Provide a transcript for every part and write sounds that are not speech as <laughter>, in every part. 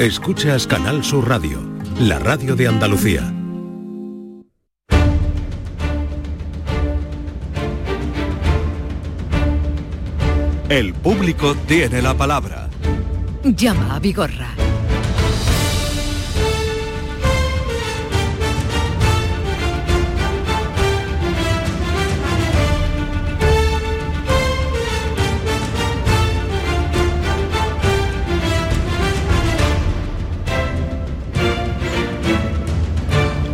Escuchas Canal Sur Radio, la radio de Andalucía. El público tiene la palabra. Llama a Vigorra.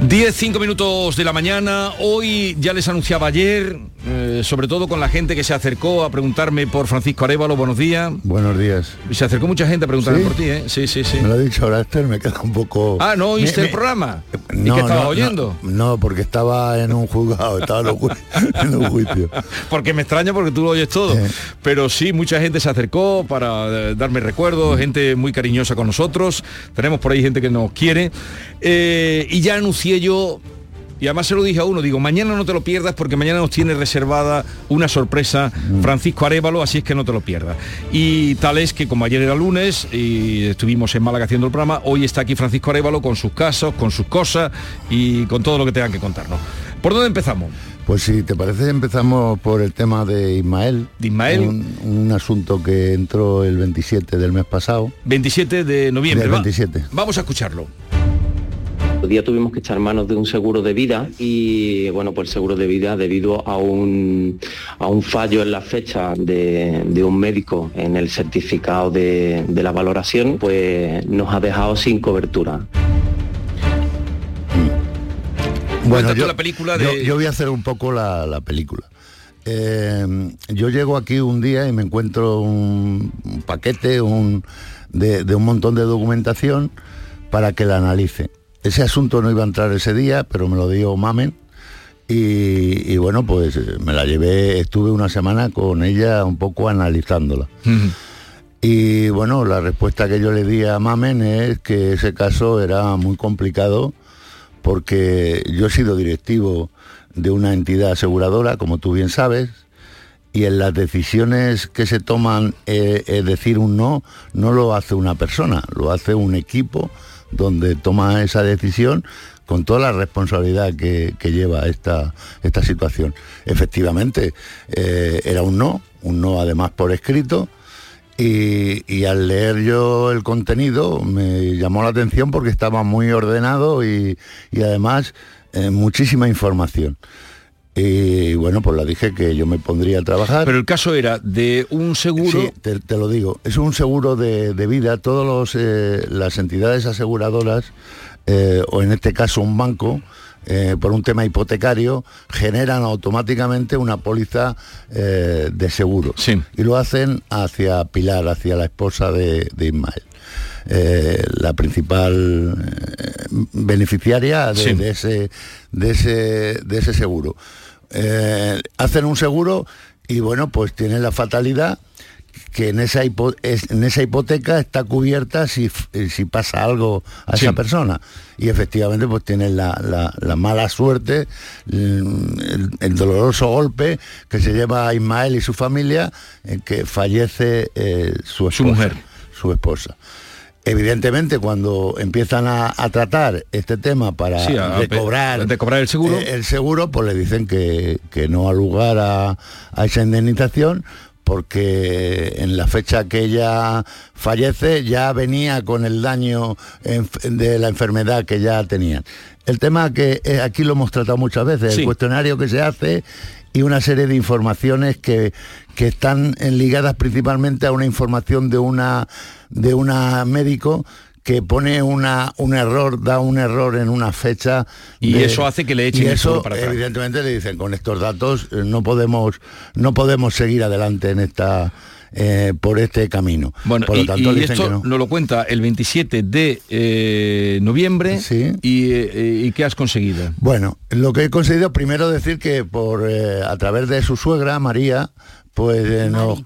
10, 5 minutos de la mañana. Hoy ya les anunciaba ayer, eh, sobre todo con la gente que se acercó a preguntarme por Francisco Arevalo. Buenos días. Buenos días. Se acercó mucha gente a preguntarme por ti, ¿eh? Sí, sí, sí. Me lo ha dicho ahora Esther, me queda un poco... Ah, ¿no oíste el programa? No, ¿Y qué estabas no, oyendo? No, porque estaba en un juzgado, estaba en un, ju <laughs> en un juicio. porque me extraña porque tú lo oyes todo. Pero sí, mucha gente se acercó para eh, darme recuerdos, gente muy cariñosa con nosotros. Tenemos por ahí gente que nos quiere. Eh, y ya anuncié yo y además se lo dije a uno, digo, mañana no te lo pierdas porque mañana nos tiene reservada una sorpresa Francisco Arevalo, así es que no te lo pierdas. Y tal es que como ayer era lunes y estuvimos en Málaga haciendo el programa, hoy está aquí Francisco Arevalo con sus casos, con sus cosas y con todo lo que tengan que contarnos. ¿Por dónde empezamos? Pues si te parece empezamos por el tema de Ismael. De Ismael. Un, un asunto que entró el 27 del mes pasado. 27 de noviembre. Del 27. Va, vamos a escucharlo día tuvimos que echar manos de un seguro de vida y bueno, pues el seguro de vida debido a un, a un fallo en la fecha de, de un médico en el certificado de, de, la valoración, pues nos ha dejado sin cobertura. Bueno, yo, la película de... yo, yo, voy a hacer un poco la, la película. Eh, yo llego aquí un día y me encuentro un, un paquete un, de, de un montón de documentación para que la analice. Ese asunto no iba a entrar ese día, pero me lo dio Mamen. Y, y, bueno, pues me la llevé, estuve una semana con ella un poco analizándola. Y bueno, la respuesta que yo le di a Mamen es que ese caso era muy complicado porque yo he sido directivo de una entidad aseguradora, como tú bien sabes, y en las decisiones que se toman, eh, es decir un no, no lo hace una persona, lo hace un equipo donde toma esa decisión con toda la responsabilidad que, lleva esta, esta, situación. Efectivamente, eh, era un no, un no además por escrito, y, y, al leer yo el contenido me llamó la atención porque estaba muy ordenado y, y además eh, muchísima información. Y bueno, pues la dije que yo me pondría a trabajar. Pero el caso era de un seguro. Sí, te, te lo digo. Es un seguro de, de vida. Todas eh, las entidades aseguradoras, eh, o en este caso un banco, eh, por un tema hipotecario, generan automáticamente una póliza eh, de seguro. Sí. Y lo hacen hacia Pilar, hacia la esposa de, de Ismael. Eh, la principal beneficiaria de, sí. de, ese, de, ese, de ese seguro. Eh, hacen un seguro y bueno, pues tienen la fatalidad que en esa, hipo en esa hipoteca está cubierta si, si pasa algo a sí. esa persona. Y efectivamente pues tienen la, la, la mala suerte, el, el, doloroso golpe que se lleva a Ismael y su familia, en que fallece eh, su esposa. Su mujer. Su esposa. Evidentemente, cuando empiezan a, a, tratar este tema para sí, a, recobrar, recobrar el seguro, eh, el seguro, pues le dicen que, que no ha lugar a, a, esa indemnización porque en la fecha que ella fallece ya venía con el daño de la enfermedad que ya tenían. El tema que eh, aquí lo hemos tratado muchas veces, sí. el cuestionario que se hace y una serie de informaciones que, que están ligadas principalmente a una información de una de una médico que pone una, un error, da un error en una fecha. Y de, eso hace que le echen y eso, para atrás. Evidentemente le dicen, con estos datos eh, no podemos, no podemos seguir adelante en esta. Eh, por este camino. Bueno, por lo y, tanto, y dicen esto que no. nos lo cuenta el 27 de eh, noviembre. Sí. Y, eh, y, qué has conseguido? Bueno, lo que he conseguido, primero decir que por eh, a través de su suegra, María, pues eh, nos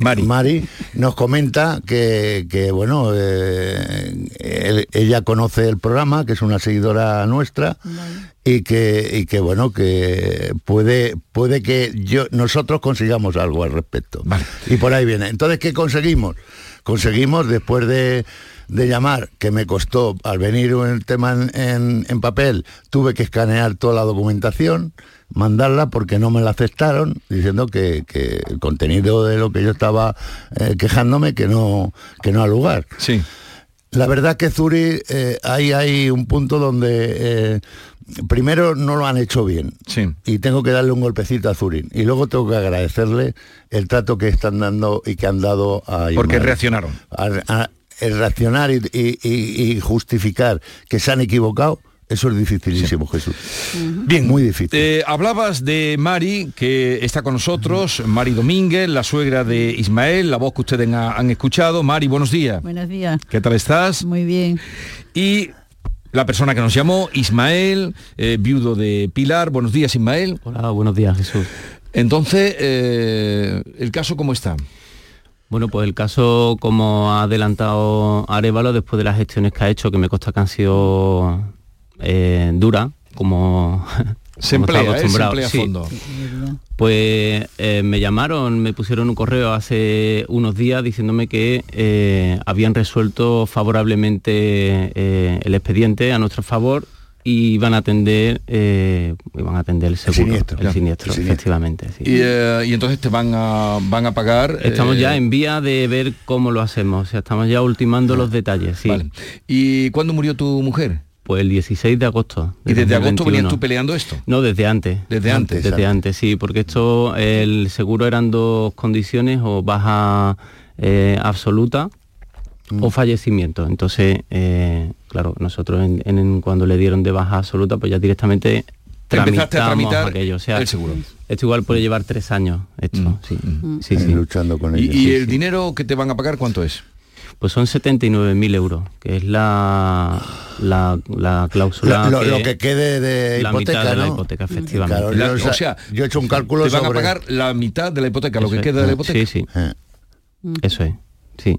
Mari. Mari. nos comenta que, que bueno, eh, él, ella conoce el programa, que es una seguidora nuestra, vale. y, que, y que bueno, que puede, puede que yo, nosotros consigamos algo al respecto. Vale. Y por ahí viene. Entonces, ¿qué conseguimos? Conseguimos después de de llamar, que me costó, al venir el tema en, papel, tuve que escanear toda la documentación, mandarla porque no me la aceptaron, diciendo que, el contenido de lo que yo estaba eh, quejándome que no, que no ha lugar. Sí. La verdad que Zuri, eh, ahí hay un punto donde eh, primero no lo han hecho bien sí. y tengo que darle un golpecito a Zurin y luego tengo que agradecerle el trato que están dando y que han dado a porque reaccionaron el reaccionar y, justificar que se han equivocado eso es dificilísimo, Jesús. Bien, muy difícil. Eh, hablabas de Mari, que está con nosotros, Mari Domínguez, la suegra de Ismael, la voz que ustedes han, escuchado. Mari, buenos días. Buenos días. ¿Qué tal estás? Muy bien. Y la persona que nos llamó, Ismael, eh, viudo de Pilar. Buenos días, Ismael. Hola, buenos días, Jesús. Entonces, eh, ¿el caso cómo está? Bueno, pues el caso, como ha adelantado Arevalo, después de las gestiones que ha hecho, que me consta que han sido eh, duras, como <laughs> se emplea, se emplea a fondo. Pues eh, me llamaron, me pusieron un correo hace unos días diciéndome que eh, habían resuelto favorablemente eh, el expediente a nuestro favor y iban a atender iban a atender el seguro el siniestro, efectivamente y, entonces te van a van a pagar estamos ya en vía de ver cómo lo hacemos o sea estamos ya ultimando los detalles sí. y cuándo murió tu mujer pues el 16 de agosto. ¿Y desde agosto venías tú peleando esto? No, desde antes. Desde antes. Desde antes, sí, porque esto, el seguro eran dos condiciones, o baja eh, absoluta o mm. fallecimiento. Entonces, eh, claro, nosotros en, cuando le dieron de baja absoluta, pues ya directamente Empezaste a tramitar aquello. O sea, el seguro. Esto igual puede llevar tres años, esto, mm. sí. Mm. sí, sí. Luchando con ¿Y, y el dinero que te van a pagar cuánto es? Pues son 79.000 euros, que es la, la, cláusula. Lo, que, quede de la hipoteca. Mitad de la hipoteca, efectivamente. o sea, yo he hecho un cálculo. Te van a pagar la mitad de la hipoteca, lo que queda de la hipoteca. Sí, sí. Eh. Eso es, sí.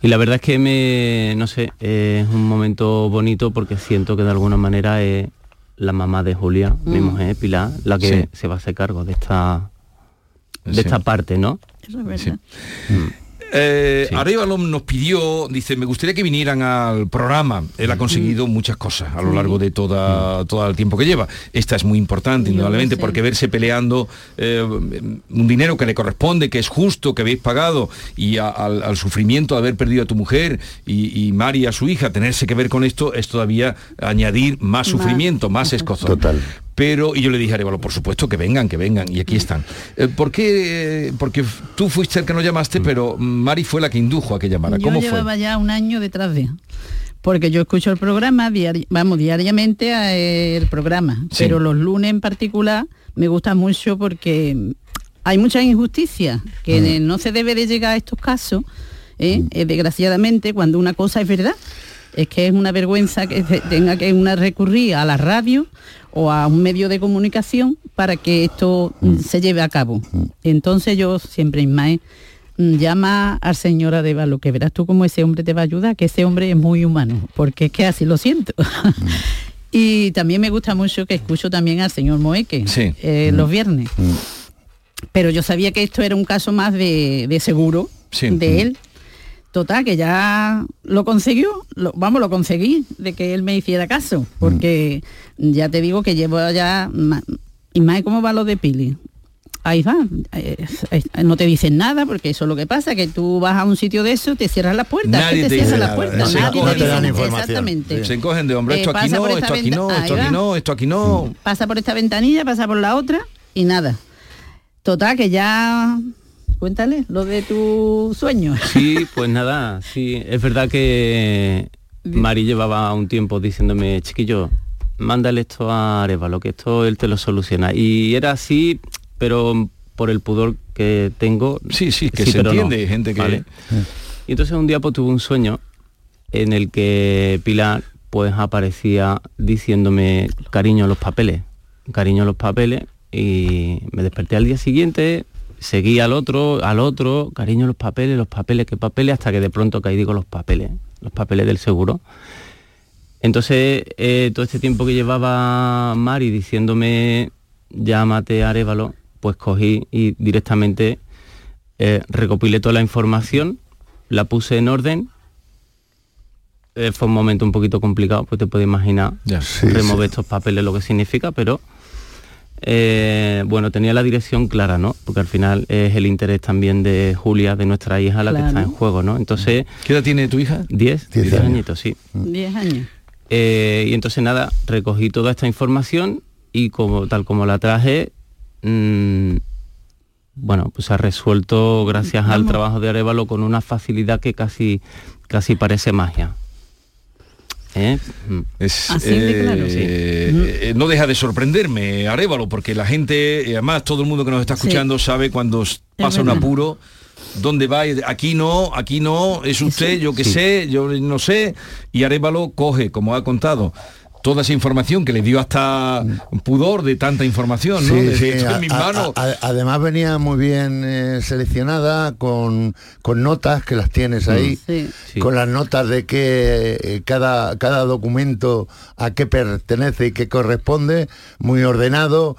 Y la verdad es que me, no sé, es un momento bonito porque siento que de alguna manera es la mamá de Julia, mi mm. mujer Pilar, la que se va a hacer cargo de esta de esta parte, ¿no? Eso es verdad. Mm. Eh, nos pidió, dice, me gustaría que vinieran al programa. Él ha conseguido muchas cosas a lo largo de toda, todo el tiempo que lleva. Esta es muy importante, indudablemente, porque verse peleando eh, un dinero que le corresponde, que es justo, que habéis pagado, y al, sufrimiento de haber perdido a tu mujer y, y Mari a su hija, tenerse que ver con esto, es todavía añadir más sufrimiento, más escozor. Total pero y yo le dije a Arevalo, por supuesto que vengan, que vengan, y aquí están. Eh, ¿Por qué? Porque tú fuiste el que no llamaste, mm. pero Mari fue la que indujo a que llamara. ¿Cómo yo llevaba ya un año detrás de porque yo escucho el programa, vamos, diariamente a el programa, pero los lunes en particular me gusta mucho porque hay mucha injusticia, que mm. no se debe de llegar a estos casos, ¿eh? Mm. Eh, desgraciadamente, cuando una cosa es verdad. Es que es una vergüenza que tenga que una recurrir a la radio o a un medio de comunicación para que esto mm, mm. se lleve a cabo. Mm. Entonces yo siempre, Ismael, llama al señor Adevalo, que verás tú cómo ese hombre te va a ayudar, que ese hombre es muy humano, porque es que así lo siento. <laughs> y también me gusta mucho que escucho también al señor Moeque eh, los viernes. Pero yo sabía que esto era un caso más de, seguro de él Total, que ya lo consiguió, vamos, lo conseguí, de que él me hiciera caso, porque ya te digo que llevo ya... Y más, ¿cómo va lo de Pili? Ahí va, no te dicen nada porque eso es lo que pasa, que tú vas a un sitio de eso, te cierras las puertas, nadie te, te cierra las puertas, nadie te, dice Exactamente. Se encogen de hombre, esto, aquí no, esto aquí no, esto aquí no, esto aquí no. Pasa por esta ventanilla, pasa por la otra y nada. Total, que ya Cuéntale lo de tu sueño. <laughs> Sí, pues nada, sí, es verdad que Mari llevaba un tiempo diciéndome, chiquillo, mándale esto a Arevalo, que esto él te lo soluciona. Y era así, pero por el pudor que tengo. Sí, sí, que se entiende, gente que. Y entonces un día pues tuve un sueño en el que Pilar pues aparecía diciéndome cariño los papeles, cariño los papeles y me desperté al día siguiente, seguí al otro, al otro, cariño los papeles, los papeles, qué papeles, hasta que de pronto caí digo los papeles, los papeles del seguro. Entonces, eh, todo este tiempo que llevaba Mari diciéndome llámate a Arevalo, pues cogí y directamente eh, recopilé toda la información, la puse en orden. Eh, fue un momento un poquito complicado, pues te puedes imaginar remover estos papeles lo que significa, pero eh, bueno, tenía la dirección clara, ¿no? Porque al final es el interés también de Julia, de nuestra hija, la que está en juego, ¿no? Entonces... ¿Qué edad tiene tu hija? Diez, diez, añitos, sí. Diez años. Eh, y entonces nada, recogí toda esta información y como tal como la traje, mmm, bueno, pues se ha resuelto gracias al trabajo de Arevalo con una facilidad que casi, casi parece magia. ¿Eh? Es, eh, no deja de sorprenderme, Arevalo, porque la gente, además todo el mundo que nos está escuchando sabe cuando pasa un apuro, dónde va, aquí no, aquí no, es usted, yo que sé, yo no sé, y Arevalo coge, como ha contado, toda esa información que le dio hasta pudor de tanta información, ¿no? además venía muy bien eh, seleccionada con, con, notas que las tienes ahí, mm. con las notas de que eh, cada, cada documento a qué pertenece y qué corresponde, muy ordenado.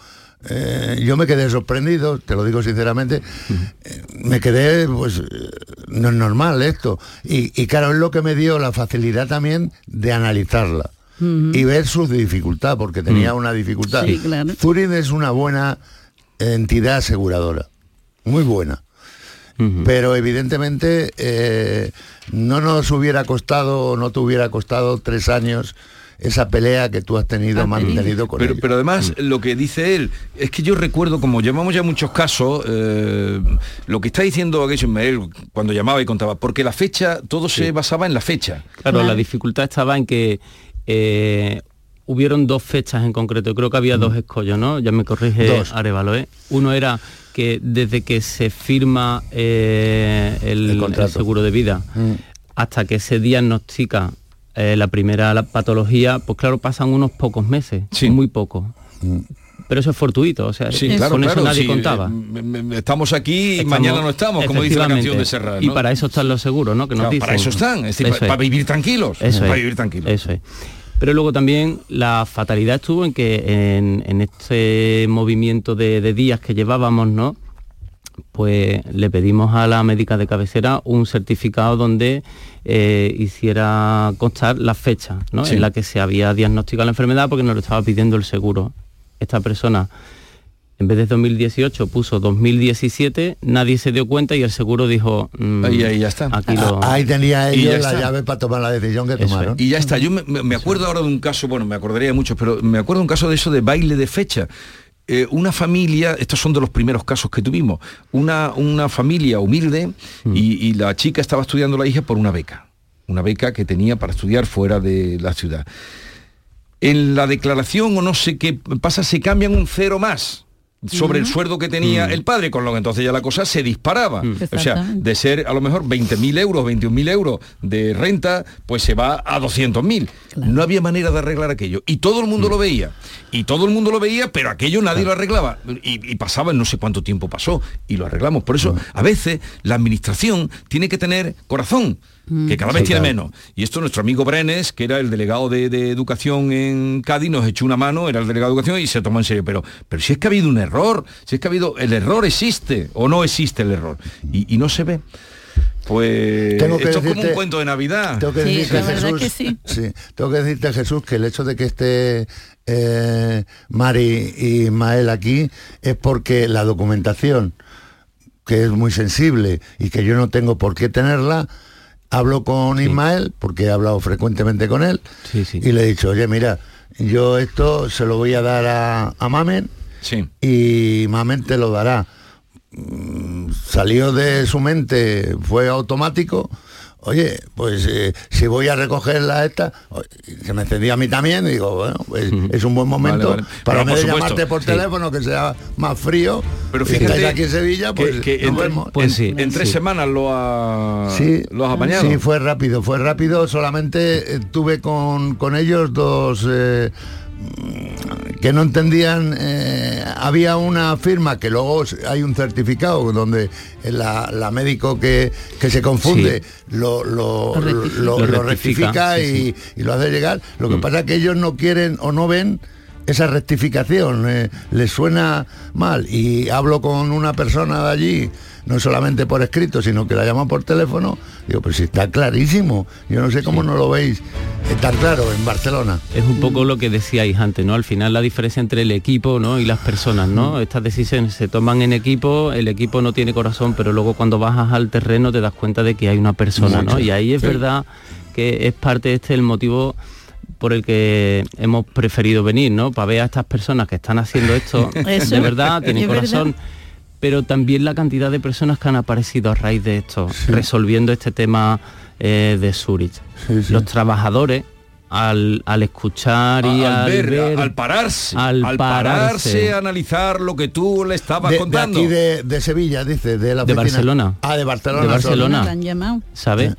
Eh, yo me quedé sorprendido, te lo digo sinceramente, me quedé, pues, no es normal esto. Y, y claro, es lo que me dio la facilidad también de analizarla y ver su dificultad, porque tenía mm. una dificultad. Sí, es una buena entidad aseguradora, muy buena. Pero evidentemente eh, no nos hubiera costado, no te hubiera costado tres años esa pelea que tú has tenido, mantenido con pero, Pero además mm. lo que dice él, es que yo recuerdo, como llevamos ya muchos casos, eh, lo que está diciendo Ismael cuando llamaba y contaba, porque la fecha, todo se basaba en la fecha. Claro, la dificultad estaba en que eh, hubieron dos fechas en concreto, creo que había dos escollos, ¿no? Ya me corrige Arevalo, ¿eh? Uno era que desde que se firma eh, el, seguro de vida mm. hasta que se diagnostica la primera patología, pues claro, pasan unos pocos meses, muy pocos. Mm. Pero eso es fortuito, o sea, con eso nadie contaba. Estamos aquí y mañana no estamos, como dice la canción de Serra. Y para eso están los seguros, ¿no? Que nos Para eso están, es decir, para, vivir tranquilos. Eso para vivir tranquilos. Eso es. Pero luego también la fatalidad estuvo en que en, este movimiento de, días que llevábamos, ¿no? Pues le pedimos a la médica de cabecera un certificado donde eh, hiciera constar la fecha ¿no? en la que se había diagnosticado la enfermedad porque nos lo estaba pidiendo el seguro. Esta persona en vez de 2018 puso 2017, nadie se dio cuenta y el seguro dijo, mm, ahí, ahí, ya está. Ahí tenía ellos la llave para tomar la decisión que tomaron. Y ya está. Yo me, acuerdo ahora de un caso, bueno, me acordaría de muchos, pero me acuerdo de un caso de eso de baile de fecha. Eh, una familia, estos son de los primeros casos que tuvimos, una, una familia humilde mm. y, la chica estaba estudiando la hija por una beca, una beca que tenía para estudiar fuera de la ciudad. En la declaración o no sé qué pasa, se cambian un cero más sobre el sueldo que tenía mm. el padre, con lo que entonces ya la cosa se disparaba. O sea, de ser a lo mejor 20.000 euros, 21.000 euros de renta, pues se va a 200.000. No había manera de arreglar aquello. Y todo el mundo mm. lo veía. Y todo el mundo lo veía, pero aquello nadie lo arreglaba. Y, y, pasaba, no sé cuánto tiempo pasó, y lo arreglamos. Por eso, a veces, la administración tiene que tener corazón que cada vez tiene menos. Y esto nuestro amigo Brenes, que era el delegado de, educación en Cádiz, nos echó una mano, era el delegado de educación y se tomó en serio. Pero, pero si es que ha habido un error, si es que ha habido, el error existe o no existe el error. Y, no se ve. Pues tengo que esto es como un cuento de Navidad. Tengo que decirte, Jesús, sí. tengo que decirte, Jesús, que el hecho de que esté eh, Mari y Ismael aquí es porque la documentación, que es muy sensible y que yo no tengo por qué tenerla, hablo con Ismael, porque he hablado frecuentemente con él, y le he dicho, oye, mira, yo esto se lo voy a dar a, a Mamen y Mamen te lo dará. Mm, salió de su mente, fue automático oye, pues eh, si voy a recoger la esta, se me encendía a mí también, digo, bueno, pues es un buen momento para mí llamarte por teléfono, que sea más frío, pero fíjate aquí en Sevilla, pues, que, en, pues en, tres semanas lo, ha, sí, lo has apañado. Sí, fue rápido, fue rápido, solamente eh, tuve con, con ellos dos... Eh, que no entendían, eh, había una firma que luego hay un certificado donde la, médico que, se confunde lo, lo, rectifica, y, lo hace llegar. Lo que mm. pasa es que ellos no quieren o no ven esa rectificación eh, le suena mal y hablo con una persona de allí no solamente por escrito, sino que la llaman por teléfono, digo, pues si está clarísimo, yo no sé cómo no lo veis está claro en Barcelona. Es un poco lo que decíais antes, ¿no? Al final la diferencia entre el equipo ¿no? y las personas, ¿no? Estas decisiones se toman en equipo, el equipo no tiene corazón, pero luego cuando bajas al terreno te das cuenta de que hay una persona, ¿no? Y ahí es verdad que es parte de este el motivo por el que hemos preferido venir, ¿no? Para ver a estas personas que están haciendo esto, <laughs> de verdad, tienen corazón pero también la cantidad de personas que han aparecido a raíz de esto, resolviendo este tema eh, de Zurich. Los trabajadores al, escuchar y al, ver, al pararse, al, pararse, analizar lo que tú le estabas contando. De aquí de, Sevilla, dice, de la De Barcelona. Ah, de Barcelona. De Barcelona. ¿Sabes?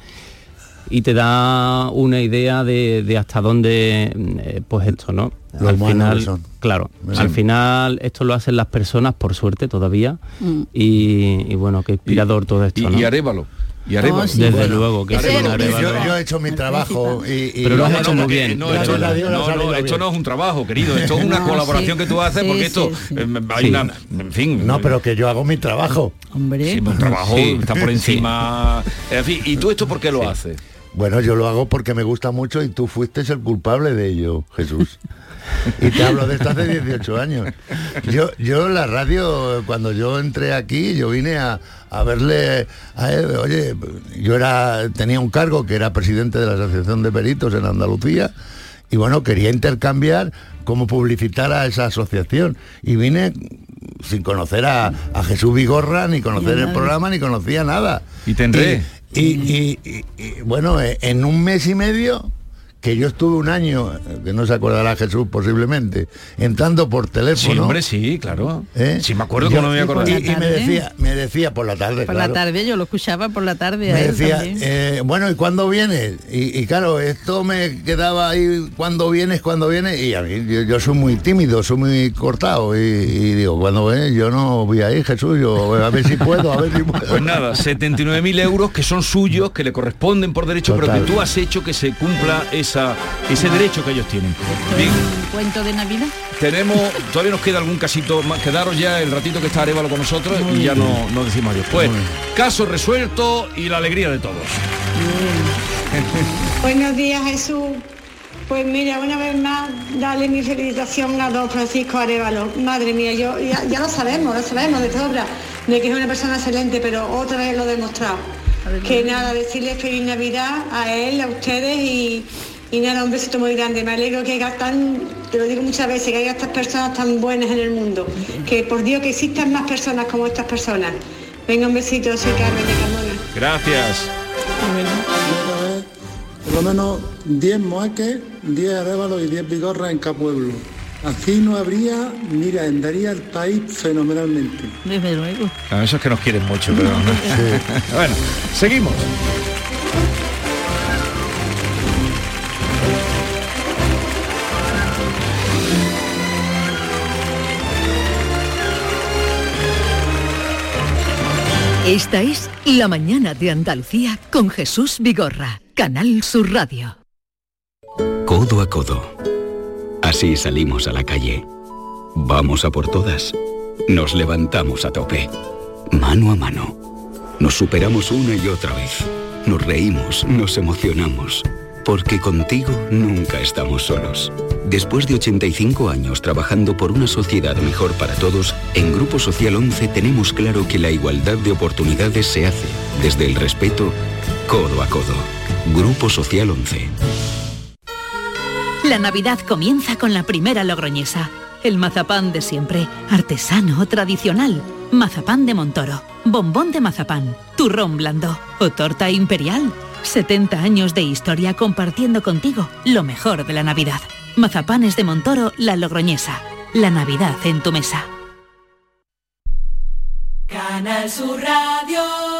Y te da una idea de, hasta dónde, eh, pues esto, ¿no? Al final, claro, al final esto lo hacen las personas, por suerte todavía, mm. y, bueno, qué inspirador todo esto. Y, y Arévalo. Y Arevalo. Oh, Desde luego, que yo, he hecho mi trabajo y, pero lo has hecho muy bien. No, esto, no, es un trabajo, querido, esto es una <laughs> colaboración que tú haces porque esto eh, hay una, en fin. No, pero que yo hago mi trabajo. Hombre, un trabajo está por encima. En fin, ¿y tú esto por qué lo haces? Bueno, yo lo hago porque me gusta mucho y tú fuiste el culpable de ello, Jesús. y te hablo de esto hace 18 años. Yo, yo la radio, cuando yo entré aquí, yo vine a, verle a él, oye, yo era, tenía un cargo que era presidente de la Asociación de Peritos en Andalucía, y bueno, quería intercambiar cómo publicitar a esa asociación. Y vine sin conocer a, Jesús Vigorra, ni conocer el programa, ni conocía nada. Y tendré. Y, bueno, en un mes y medio que yo estuve un año, que no se acordará Jesús posiblemente, entrando por teléfono. Sí, hombre, sí, claro. ¿Eh? Sí, me acuerdo que no me acordaba. Y, me decía, me decía por la tarde. Por la tarde, yo lo escuchaba por la tarde. Me decía, eh, bueno, ¿y cuándo vienes? Y, claro, esto me quedaba ahí, ¿cuándo vienes? ¿Cuándo vienes? Y a mí, yo, soy muy tímido, soy muy cortado. Y, digo, cuando vienes? Yo no voy a ir, Jesús, yo a ver si puedo, a ver si puedo. Pues nada, 79.000 euros que son suyos, que le corresponden por derecho, pero que tú has hecho que se cumpla ese ese derecho que ellos tienen. ¿Un cuento de Navidad? Tenemos, todavía nos queda algún casito más, quedaros ya el ratito que está Arevalo con nosotros y ya no, no decimos adiós. Pues, caso resuelto y la alegría de todos. Buenos días Jesús. Pues mira, una vez más, dale mi felicitación a don Francisco Arevalo. Madre mía, yo ya, lo sabemos, lo sabemos de sobra, de que es una persona excelente, pero otra vez lo he demostrado. Que nada, decirle feliz Navidad a él, a ustedes y, y nada, un besito muy grande. Me alegro que haya tan, te lo digo muchas veces, que haya estas personas tan buenas en el mundo. Que por Dios que existan más personas como estas personas. Venga, un besito, soy Carmen de Carmona. Gracias. Por lo menos 10 moaques, 10 arévalos y 10 bigorras en cada pueblo. Así no habría, mira, andaría el país fenomenalmente. Desde luego. A eso es que nos quieren mucho, pero... <laughs> <laughs> bueno, seguimos. Esta es La Mañana de Andalucía con Jesús Vigorra, Canal Sur Radio. Codo a codo Así salimos a la calle. Vamos a por todas. Nos levantamos a tope. Mano a mano. Nos superamos una y otra vez. Nos reímos, nos emocionamos. Porque contigo nunca estamos solos. Después de 85 años trabajando por una sociedad mejor para todos, en Grupo Social 11 tenemos claro que la igualdad de oportunidades se hace desde el respeto, codo a codo. Grupo Social 11. La Navidad comienza con la primera logroñesa. El mazapán de siempre, artesano, tradicional. Mazapán de Montoro, bombón de mazapán, turrón blando o torta imperial. 70 años de historia compartiendo contigo lo mejor de la Navidad. Mazapanes de Montoro, la logroñesa. La Navidad en tu mesa. Canal Sur Radio.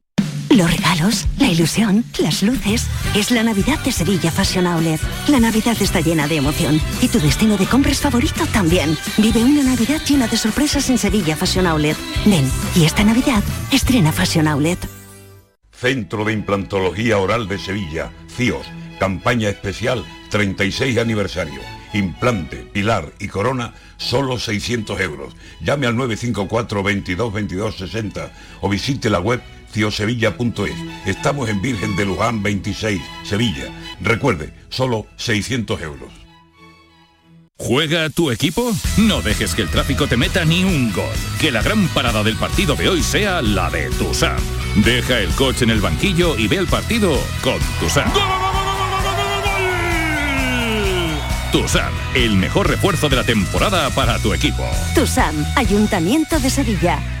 Los regalos, la ilusión, las luces. Es la Navidad de Sevilla Fashion Outlet. La Navidad está llena de emoción y tu destino de compras favorito también. Vive una Navidad llena de sorpresas en Sevilla Fashion Outlet. Ven, y esta Navidad estrena Fashion Outlet. Centro de Implantología Oral de Sevilla, CIOS, campaña especial 36 aniversario. Implante, pilar y corona, solo 600 euros. Llame al 954 22 22 60 o visite la web ciosevilla.es. Estamos en Virgen de Luján 26, Sevilla. Recuerde, solo 600 euros. ¿Juega tu equipo? No dejes que el tráfico te meta ni un gol. Que la gran parada del partido de hoy sea la de Tusam. Deja el coche en el banquillo y ve el partido con Tusam. Tusam, el mejor refuerzo de la temporada para tu equipo. Tusam, Ayuntamiento de Sevilla.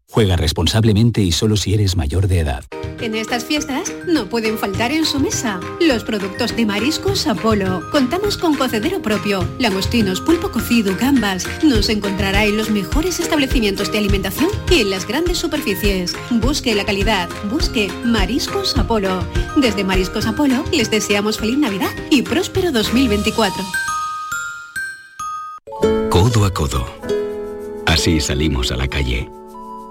Juega responsablemente y solo si eres mayor de edad. En estas fiestas no pueden faltar en su mesa los productos de Mariscos Apolo. Contamos con cocedero propio, langostinos, pulpo cocido, gambas. Nos encontrará en los mejores establecimientos de alimentación y en las grandes superficies. Busque la calidad, busque Mariscos Apolo. Desde Mariscos Apolo les deseamos feliz Navidad y próspero 2024. Codo a codo. Así salimos a la calle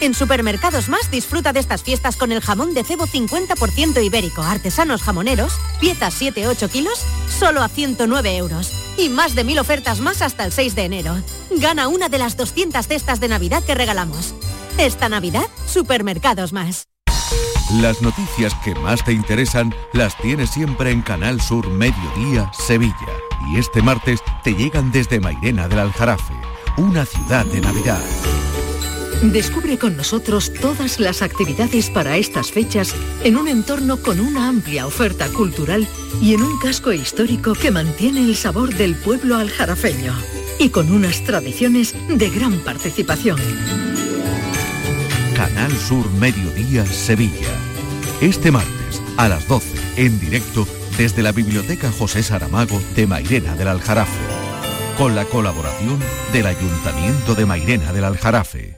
En Supermercados Más disfruta de estas fiestas con el jamón de cebo 50% ibérico, artesanos jamoneros, piezas 7-8 kilos, solo a 109 euros. Y más de mil ofertas más hasta el 6 de enero. Gana una de las 200 cestas de Navidad que regalamos. Esta Navidad, Supermercados Más. Las noticias que más te interesan las tienes siempre en Canal Sur Mediodía, Sevilla. Y este martes te llegan desde Mairena del Aljarafe, una ciudad de Navidad. Descubre con nosotros todas las actividades para estas fechas en un entorno con una amplia oferta cultural y en un casco histórico que mantiene el sabor del pueblo aljarafeño y con unas tradiciones de gran participación. Canal Sur Mediodía Sevilla. Este martes a las 12 en directo desde la Biblioteca José Saramago de Mairena del Aljarafe. Con la colaboración del Ayuntamiento de Mairena del Aljarafe.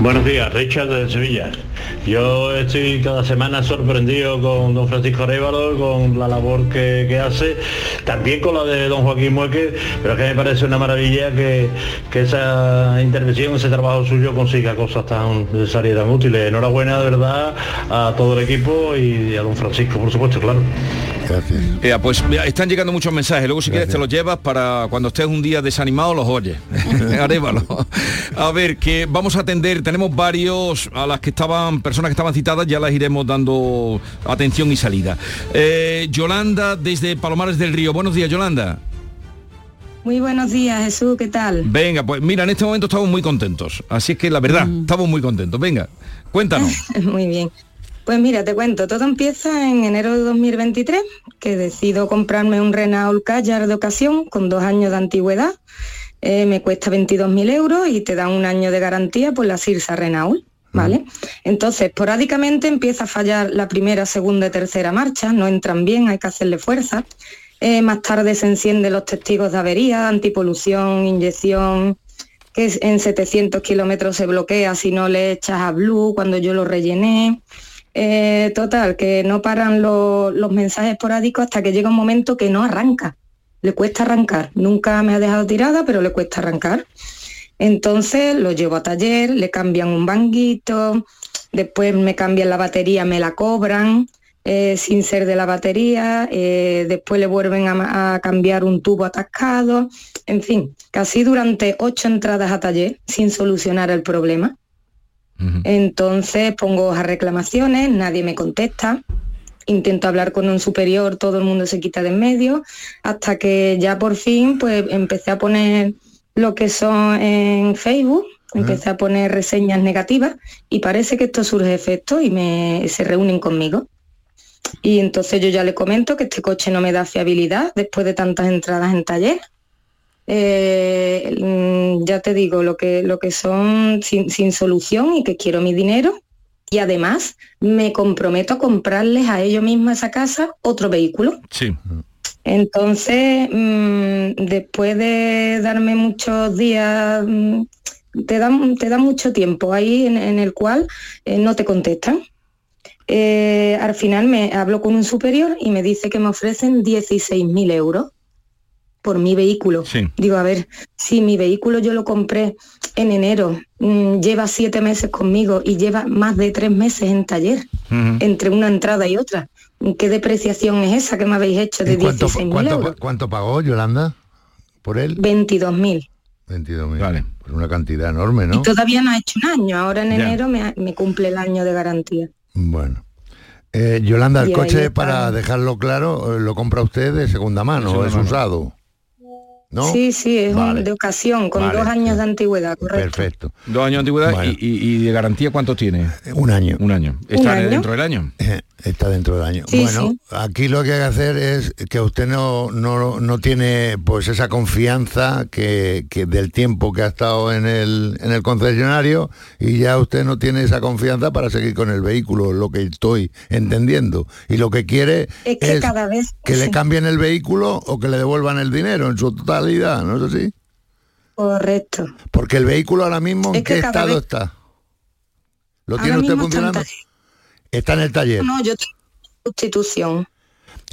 Buenos días, Richard de Sevilla. Yo estoy cada semana sorprendido con don Francisco Arévalo, con la labor que, que hace, también con la de don Joaquín Mueque, pero es que me parece una maravilla que, que esa intervención, ese trabajo suyo consiga cosas tan necesarias y tan útiles. Enhorabuena de verdad a todo el equipo y a don Francisco, por supuesto, claro. Gracias. Eh, pues están llegando muchos mensajes. Luego si quieres te los llevas para cuando estés un día desanimado los oyes. <laughs> Arévalo. A ver, que vamos a atender, tenemos varios a las que estaban, personas que estaban citadas, ya las iremos dando atención y salida. Eh, Yolanda desde Palomares del Río. Buenos días, Yolanda. Muy buenos días, Jesús, ¿qué tal? Venga, pues mira, en este momento estamos muy contentos. Así es que la verdad, estamos muy contentos. Venga, cuéntanos. <laughs> Muy bien. Pues mira, te cuento, todo empieza en enero de 2023, que decido comprarme un Renault Kadjar de ocasión con dos años de antigüedad. Eh, me cuesta 22.000 euros y te dan un año de garantía por la Sirsa Renault. ¿Vale? Entonces, esporádicamente empieza a fallar la primera, segunda y tercera marcha, no entran bien, hay que hacerle fuerza. Eh, más tarde se encienden los testigos de avería, antipolución, inyección, que en 700 kilómetros se bloquea si no le echas a Blue cuando yo lo rellené. Eh, total, que no paran lo- los mensajes esporádicos hasta que llega un momento que no arranca. Le cuesta arrancar. Nunca me ha dejado tirada, pero le cuesta arrancar. Entonces lo llevo a taller, le cambian un banguito, después me cambian la batería, me la cobran eh, sin ser de la batería, eh, después le vuelven a, a cambiar un tubo atascado, en fin, casi durante ocho entradas a taller sin solucionar el problema. Entonces pongo a reclamaciones, nadie me contesta, intento hablar con un superior, todo el mundo se quita de en medio, hasta que ya por fin pues empecé a poner lo que son en Facebook, empecé a poner reseñas negativas y parece que esto surge efecto y me, se reúnen conmigo. Y entonces yo ya le comento que este coche no me da fiabilidad después de tantas entradas en taller. Eh, mm, ya te digo, lo que, lo que son sin, sin solución y que quiero mi dinero. Y además me comprometo a comprarles a ellos mismos esa casa otro vehículo. Sí. Entonces, mm, después de darme muchos días, mm, te dan te da mucho tiempo ahí en, en el cual eh, no te contestan. Eh, al final me hablo con un superior y me dice que me ofrecen 16.000 euros por mi vehículo. Digo, a ver, si mi vehículo yo lo compré en enero, mm, lleva siete meses conmigo y lleva más de tres meses en taller, entre una entrada y otra. ¿Qué depreciación es esa que me habéis hecho de ¿Y cuánto, 16.000 cuánto, euros? cuánto pagó Yolanda por él? 22.000. 22.000. Vale. Pues una cantidad enorme, ¿no? Y todavía no ha hecho un año, ahora en Ya. enero me, me cumple el año de garantía. Bueno. Eh, Yolanda, el coche, para dejarlo claro, eh, lo compra usted de segunda mano, segunda es mano. usado. ¿No? Sí, sí, es un- Vale. de ocasión, con Vale. dos años de antigüedad, correcto. Perfecto. Dos años de antigüedad Bueno. y, y- y de garantía ¿cuánto tiene? Un año. Un año. ¿Un ¿Está año? dentro del año? Eh, <laughs> Está dentro del año. Sí, bueno, sí. aquí lo que hay que hacer es que usted no, no, no tiene pues esa confianza que, que del tiempo que ha estado en el, en el concesionario y ya usted no tiene esa confianza para seguir con el vehículo, lo que estoy entendiendo. Y lo que quiere Es que cada vez... que le cambien el vehículo o que le devuelvan el dinero en su totalidad, ¿no es así? Correcto. Porque el vehículo ahora mismo, ¿en Es qué estado vez- está? ¿Lo Ahora tiene usted mismo está en funcionando? Está en el taller. No, yo tengo sustitución.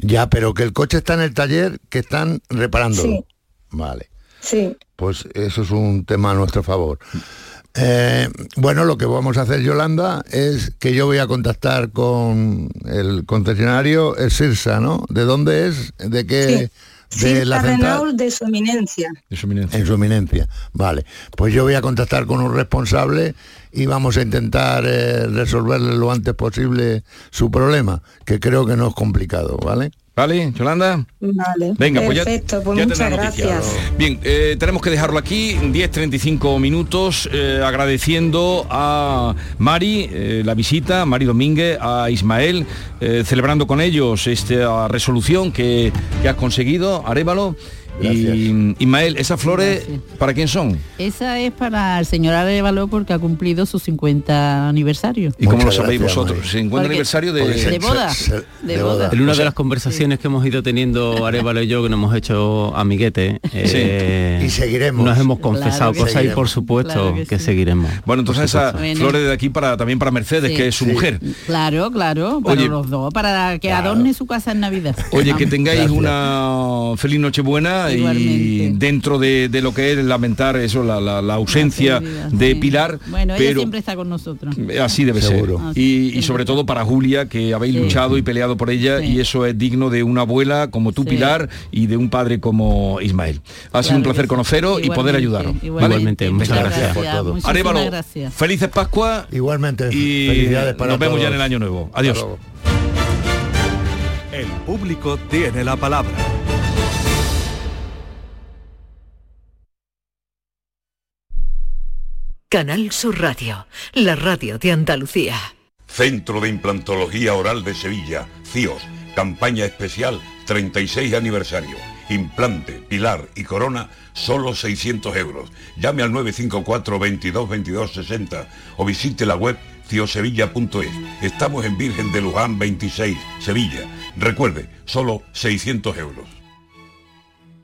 Ya, pero que el coche está en el taller que están reparándolo. Sí. Vale. Sí. Pues eso es un tema a nuestro favor. Eh, bueno, lo que vamos a hacer, Yolanda, es que yo voy a contactar con el concesionario, es Sirsa, ¿no? ¿De dónde es? ¿De qué? De la central de su eminencia. De su eminencia. En su eminencia. Vale. Pues yo voy a contactar con un responsable y vamos a intentar eh, resolverle lo antes posible su problema, que creo que no es complicado, ¿vale? ¿Vale, Yolanda? Vale. Venga, pues ya, Perfecto, pues ya muchas gracias. Bien, eh, tenemos que dejarlo aquí, 10.35 minutos, eh, agradeciendo a Mari eh, la visita, Mari Domínguez, a Ismael, celebrando con ellos esta resolución que, que has conseguido, Y Ismael, ¿esas flores para quién son? Esa es para el señor Arevalo porque ha cumplido su 50 aniversario. ¿Y cómo lo sabéis vosotros? ¿Se encuentra Porque- aniversario de, De boda. De boda. En una O sea, de las conversaciones que hemos ido teniendo Arevalo y yo, que nos hemos hecho amiguetes, eh, Y seguiremos. Nos hemos confesado Claro cosas y por supuesto Claro que, que sí. seguiremos. Bueno, entonces esas. Bueno. flores de aquí para también para Mercedes, Sí. que es su Sí. mujer. Claro, claro, para Oye. los dos, para que adorne su casa en Navidad. Oye, que tengáis una feliz Y dentro de, de lo que es lamentar eso, la, la- la ausencia de sí. Pilar, Bueno, ella pero siempre está con nosotros. así debe Seguro. Ah, ser. Y, y sobre todo para Julia, que habéis Sí. luchado y peleado por ella, Sí. y eso es digno de una abuela como tú, Sí. Pilar, y de un padre como Ismael. Ha sido Claro un placer conoceros y poder ayudaros. igualmente. Igualmente, muchas Muchas gracias. gracias, por todo. Arévalo, gracias. felices Pascua Igualmente, y felicidades para nos vemos ya en el año nuevo. Adiós. El público tiene la palabra. Canal Sur Radio, la radio de Andalucía. Centro de Implantología Oral de Sevilla, CIOS, campaña especial 36 aniversario. Implante, pilar y corona, solo 600 euros. Llame al 954 22 22 60 o visite la web ciosevilla.es. Estamos en Virgen de Luján 26, Sevilla. Recuerde, solo 600 euros.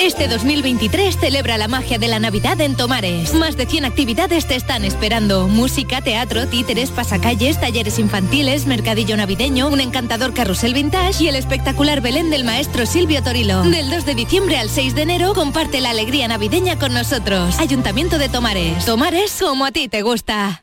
Este 2023 celebra la magia de la Navidad en Tomares. Más de 100 actividades te están esperando. Música, teatro, títeres, pasacalles, talleres infantiles, mercadillo navideño, un encantador carrusel vintage y el espectacular Belén del maestro Silvio Torilo. Del 2 de diciembre al 6 de enero comparte la alegría navideña con nosotros. Ayuntamiento de Tomares. Tomares como a ti te gusta.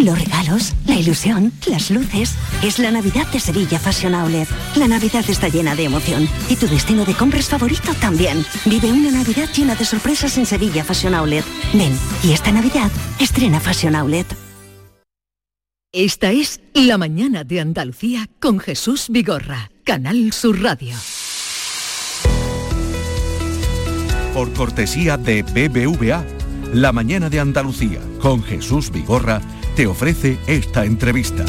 Los regalos, la ilusión, las luces. Es la Navidad de Sevilla Fashion Outlet. La Navidad está llena de emoción y tu destino de compras favorito también. Vive una Navidad llena de sorpresas en Sevilla Fashion Outlet. Ven, y esta Navidad estrena Fashion Outlet. Esta es La mañana de Andalucía con Jesús Vigorra, Canal Sur Radio. Por cortesía de BBVA, La mañana de Andalucía, con Jesús Vigorra, te ofrece esta entrevista.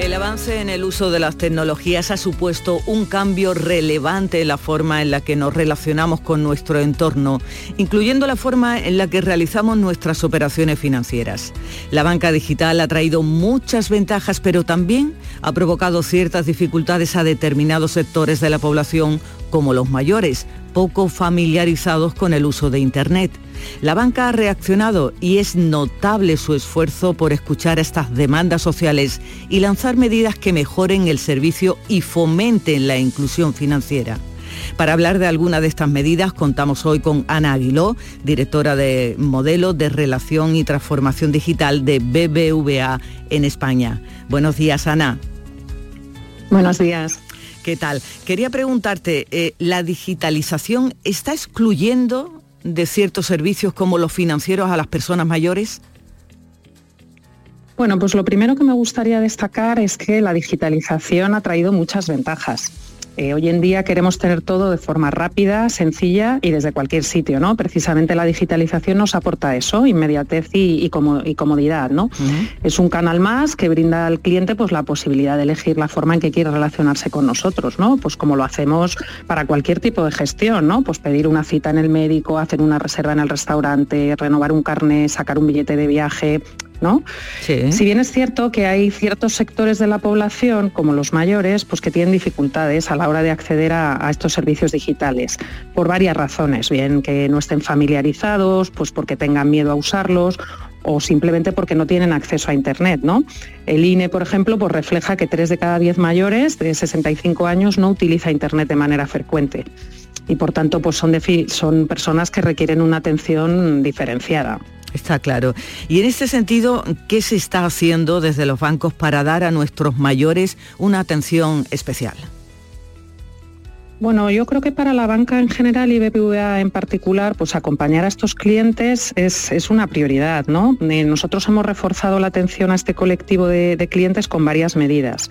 El avance en el uso de las tecnologías ha supuesto un cambio relevante en la forma en la que nos relacionamos con nuestro entorno, incluyendo la forma en la que realizamos nuestras operaciones financieras. La banca digital ha traído muchas ventajas, pero también ha provocado ciertas dificultades a determinados sectores de la población, como los mayores, poco familiarizados con el uso de Internet. La banca ha reaccionado y es notable su esfuerzo por escuchar estas demandas sociales y lanzar medidas que mejoren el servicio y fomenten la inclusión financiera. Para hablar de alguna de estas medidas contamos hoy con Ana Aguiló, directora de Modelo de Relación y Transformación Digital de BBVA en España. Buenos días, Ana. Buenos días. ¿Qué tal? Quería preguntarte, eh, ¿la digitalización está excluyendo de ciertos servicios como los financieros a las personas mayores? Bueno, pues lo primero que me gustaría destacar es que la digitalización ha traído muchas ventajas. Eh, hoy en día queremos tener todo de forma rápida, sencilla y desde cualquier sitio, ¿no? Precisamente la digitalización nos aporta eso, inmediatez y, comodidad, ¿no? Es un canal más que brinda al cliente pues la posibilidad de elegir la forma en que quiere relacionarse con nosotros, ¿no? Pues como lo hacemos para cualquier tipo de gestión, ¿no? Pues pedir una cita en el médico, hacer una reserva en el restaurante, renovar un carnet, sacar un billete de viaje, ¿no? Si bien es cierto que hay ciertos sectores de la población, como los mayores, pues que tienen dificultades a la hora de acceder a, estos servicios digitales, por varias razones, bien que no estén familiarizados, pues porque tengan miedo a usarlos o simplemente porque no tienen acceso a Internet. ¿no? El INE, por ejemplo, pues refleja que 3 de cada 10 mayores de 65 años no utiliza Internet de manera frecuente y por tanto pues son, son personas que requieren una atención diferenciada. Está claro. Y en este sentido, ¿qué se está haciendo desde los bancos para dar a nuestros mayores una atención especial? Bueno, yo creo que para la banca en general y BBVA en particular, pues acompañar a estos clientes es, una prioridad, ¿no? Eh, nosotros hemos reforzado la atención a este colectivo de, clientes con varias medidas.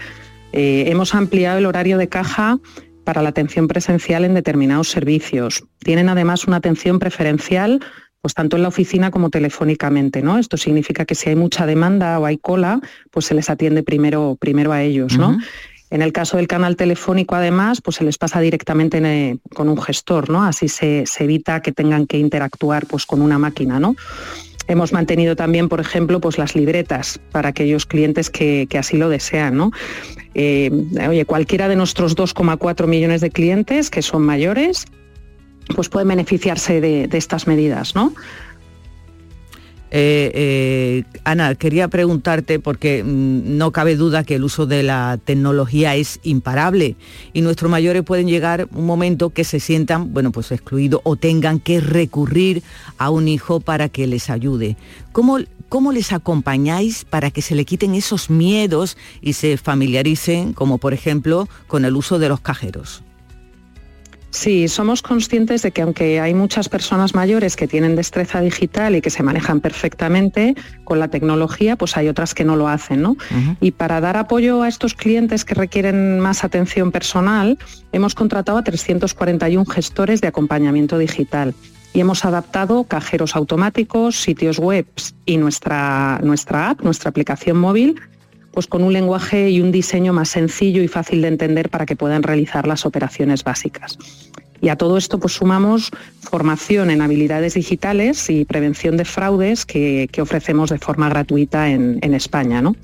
Eh, hemos ampliado el horario de caja para la atención presencial en determinados servicios. Tienen además una atención preferencial pues tanto en la oficina como telefónicamente, ¿no? Esto significa que si hay mucha demanda o hay cola, pues se les atiende primero, primero a ellos, ¿no? En el caso del canal telefónico, además, pues se les pasa directamente con un gestor, ¿no? Así se, evita que tengan que interactuar pues, con una máquina, ¿no? Hemos mantenido también, por ejemplo, pues las libretas para aquellos clientes que, así lo desean. ¿no? Eh, oye, cualquiera de nuestros 2,4 millones de clientes que son mayores pues pueden beneficiarse de, estas medidas, ¿no? Eh, eh, Ana, quería preguntarte, porque mm, no cabe duda que el uso de la tecnología es imparable y nuestros mayores pueden llegar un momento que se sientan, bueno, pues excluidos o tengan que recurrir a un hijo para que les ayude. ¿Cómo, ¿Cómo les acompañáis para que se le quiten esos miedos y se familiaricen, como por ejemplo, con el uso de los cajeros? Sí, somos conscientes de que aunque hay muchas personas mayores que tienen destreza digital y que se manejan perfectamente con la tecnología, pues hay otras que no lo hacen. ¿no? Y para dar apoyo a estos clientes que requieren más atención personal, hemos contratado a 341 gestores de acompañamiento digital y hemos adaptado cajeros automáticos, sitios web y nuestra, nuestra app, nuestra aplicación móvil pues con un lenguaje y un diseño más sencillo y fácil de entender para que puedan realizar las operaciones básicas. Y a todo esto pues sumamos formación en habilidades digitales y prevención de fraudes que, ofrecemos de forma gratuita en, en España. ¿no?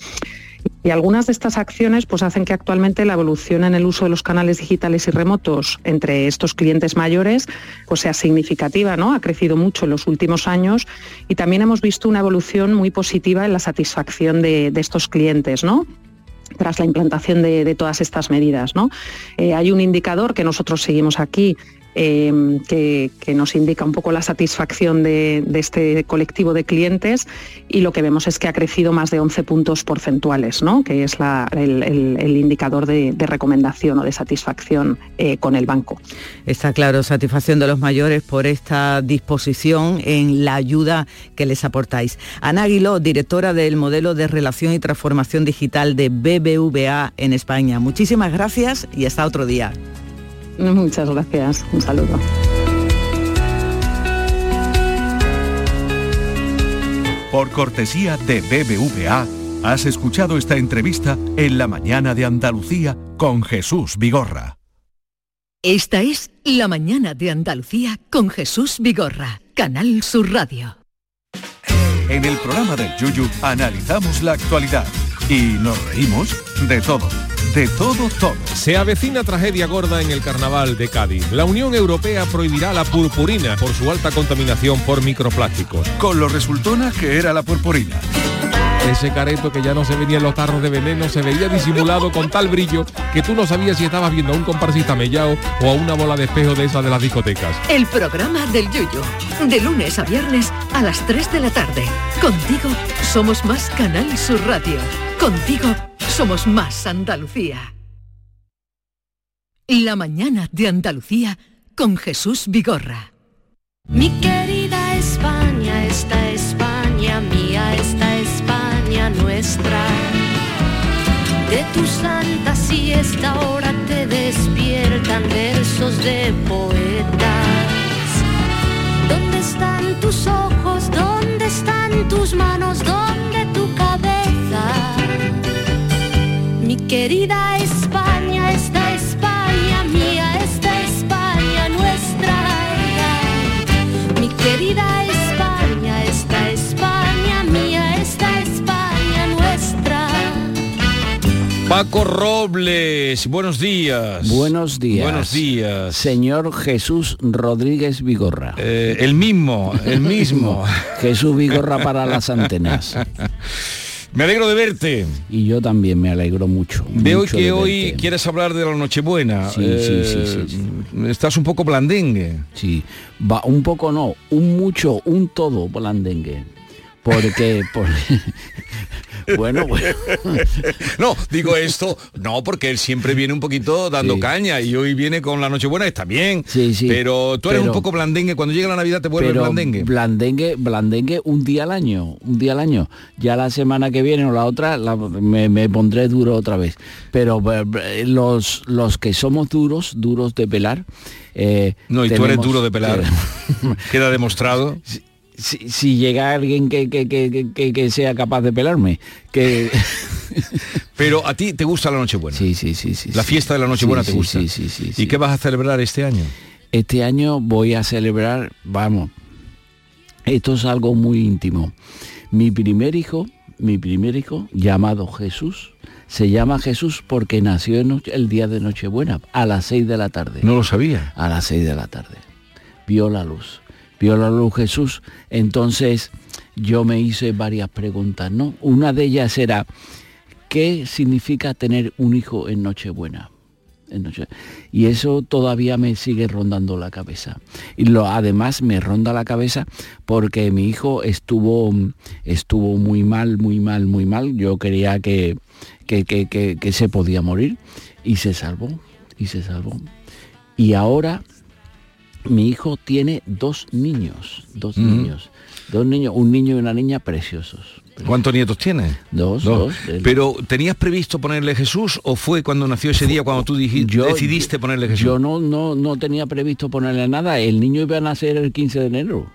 Y algunas de estas acciones pues, hacen que actualmente la evolución en el uso de los canales digitales y remotos entre estos clientes mayores pues, sea significativa, ¿no? Ha crecido mucho en los últimos años y también hemos visto una evolución muy positiva en la satisfacción de, estos clientes, ¿no? tras la implantación de, todas estas medidas. ¿no? Eh, hay un indicador que nosotros seguimos aquí Em, que, nos indica un poco la satisfacción de, este colectivo de clientes y lo que vemos es que ha crecido más de 11 puntos porcentuales, ¿no? que es el, indicador de, recomendación o de satisfacción eh, con el banco. Está claro, satisfacción de los mayores por esta disposición en la ayuda que les aportáis. Ana Aguiló, directora del modelo de relación y transformación digital de BBVA en España. Muchísimas gracias y hasta otro día. Muchas gracias. Un saludo. Por cortesía de BBVA, has escuchado esta entrevista en la mañana de Andalucía con Jesús Vigorra. Esta es La mañana de Andalucía con Jesús Vigorra, Canal Sur Radio. En el programa del Yuyu analizamos la actualidad y nos reímos de todo de todo, todo. Se avecina tragedia gorda en el carnaval de Cádiz. La Unión Europea prohibirá la purpurina por su alta contaminación por microplásticos. Con lo resultona que era la purpurina. Ese careto que ya no se veía en los tarros de veneno se veía disimulado con tal brillo que tú no sabías si estabas viendo a un comparsista mellao o a una bola de espejo de esas de las discotecas. El programa del Yuyo. De lunes a viernes a las 3 de la tarde. Contigo somos más Canal Sur Radio. Contigo somos más Andalucía. La mañana de Andalucía con Jesús Vigorra. Mi querida De tu santa esta hora te de despiertan versos de poetas. ¿Dónde están tus ojos? ¿Dónde están tus manos? ¿Dónde tu cabeza? Mi querida España, Paco Robles, buenos días. Buenos días. Buenos días. Señor Jesús Rodríguez Vigorra. Eh, el mismo, el <laughs> mismo. Jesús Vigorra para las antenas. Me alegro de verte. Y yo también me alegro mucho. Veo mucho que de hoy quieres hablar de la Nochebuena. Sí, sí, sí, sí, Eh, Estás un poco blandengue. Sí, va un poco no, un mucho, un todo blandengue. Porque, por- <laughs> bueno, bueno. <laughs> no, digo esto, no, porque él siempre viene un poquito dando Sí. caña y hoy viene con la Nochebuena, está bien. Sí, sí. Pero tú eres Pero- un poco blandengue, cuando llega la Navidad te vuelves blandengue. blandengue, blandengue un día al año, un día al año. Ya la semana que viene o la otra la- me, me pondré duro otra vez. Pero eh, los, los que somos duros, duros de pelar. eh, No, y tú eres duro de pelar. <laughs> Queda demostrado. Si, si llega alguien que, que, que- que- sea capaz de pelarme, que <laughs> Pero a ti te gusta la Nochebuena. Sí, sí, sí, sí. La sí. fiesta de la Nochebuena Sí, te gusta. sí, sí, sí, ¿Y qué vas a celebrar este año? Este año voy a celebrar, vamos, esto es algo muy íntimo. Mi primer hijo, mi primer hijo, llamado Jesús, se llama Jesús porque nació el día de Nochebuena, a las 6 de la tarde. No lo sabía. A las 6 de la tarde. Vio la luz. Vio la luz Jesús. Entonces yo me hice varias preguntas, ¿no? Una de ellas era, ¿qué significa tener un hijo en Nochebuena? En Noche- Y eso todavía me sigue rondando la cabeza. Y lo, además me ronda la cabeza porque mi hijo estuvo, estuvo muy mal, muy mal, muy mal. Yo creía que, que, que- que- que se podía morir y se salvó, y se salvó. Y ahora mi hijo tiene dos niños, dos niños, dos niños, un niño y una niña preciosos. ¿Cuántos nietos tienes? Dos, dos. Pero ¿tenías previsto ponerle Jesús o fue cuando nació ese día cuando tú dijiste, Yo- decidiste ponerle Jesús? Yo no, no, no tenía previsto ponerle nada. El niño iba a nacer el 15 de enero.